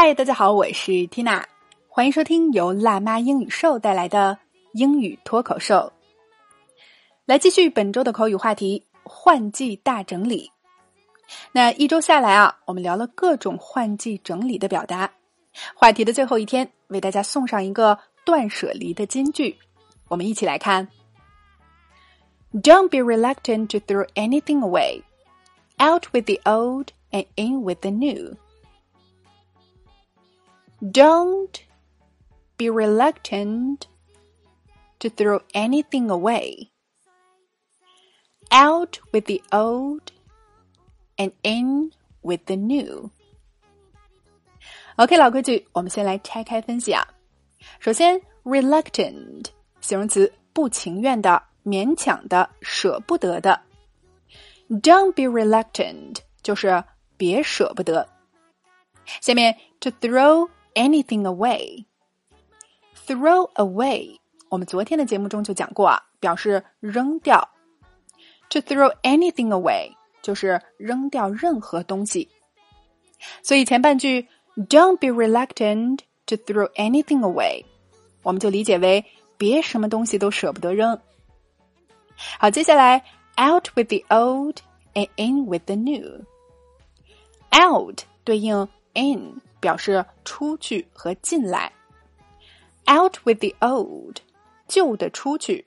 嗨，大家好，我是 Tina，欢迎收听由辣妈英语秀带来的英语脱口秀。来继续本周的口语话题：换季大整理。那一周下来啊，我们聊了各种换季整理的表达。话题的最后一天，为大家送上一个断舍离的金句，我们一起来看：Don't be reluctant to throw anything away. Out with the old and in with the new. Don't be reluctant to throw anything away. Out with the old and in with the new. OK，老规矩，我们先来拆开分析啊。首先，reluctant 形容词，不情愿的、勉强的、舍不得的。Don't be reluctant 就是别舍不得。下面，to throw anything away，throw away，我们昨天的节目中就讲过啊，表示扔掉。To throw anything away 就是扔掉任何东西。所以前半句。Don't be reluctant to throw anything away，我们就理解为别什么东西都舍不得扔。好，接下来 out with the old and in with the new。out 对应 in， 表示出去和进来。out with the old，旧的出去；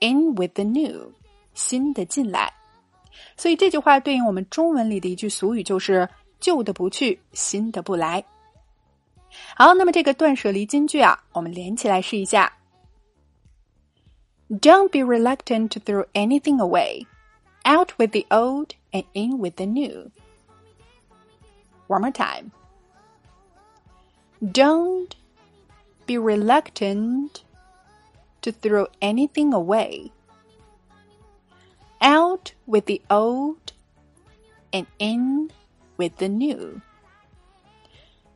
in with the new，新的进来。所以这句话对应我们中文里的一句俗语，就是。旧的不去，新的不来。好，那么这个断舍离金句啊，我们连起来试一下。Don't be reluctant to throw anything away. Out with the old and in with the new. One more time. Don't be reluctant to throw anything away. Out with the old and in with the new，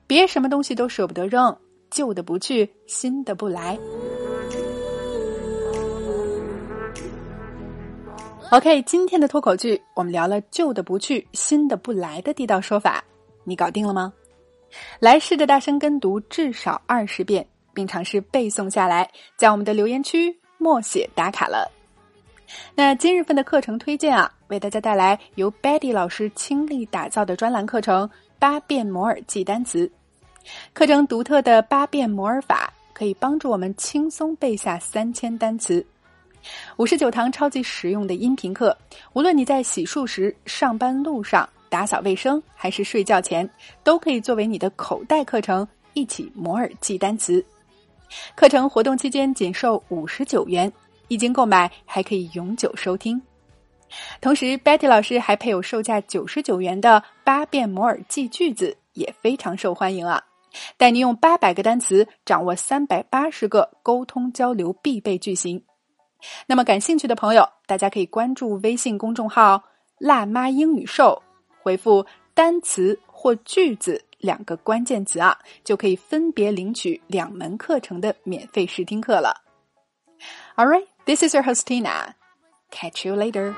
别什么东西都舍不得扔，旧的不去，新的不来。OK，今天的脱口剧我们聊了旧的不去，新的不来的地道说法，你搞定了吗？ 来试着大声跟读至少二十遍，并尝试背诵下来，在我们的留言区默写打卡了。那今日份的课程推荐啊，为大家带来由 Betty 老师倾力打造的专栏课程《八变摩尔记单词》。课程独特的八变摩尔法可以帮助我们轻松背下三千单词。五十九堂超级实用的音频课，无论你在洗漱时、上班路上、打扫卫生，还是睡觉前，都可以作为你的口袋课程，一起摩尔记单词。课程活动期间仅售五十九元。一经购买还可以永久收听，同时 Betty 老师还配有售价九十九元的八遍摩尔记句子，也非常受欢迎啊！带你用八百个单词掌握三百八十个沟通交流必备句型。那么感兴趣的朋友，大家可以关注微信公众号“辣妈英语秀”，回复“单词”或“句子”两个关键词啊，就可以分别领取两门课程的免费试听课了。All right. This is your host Tina. Catch you later.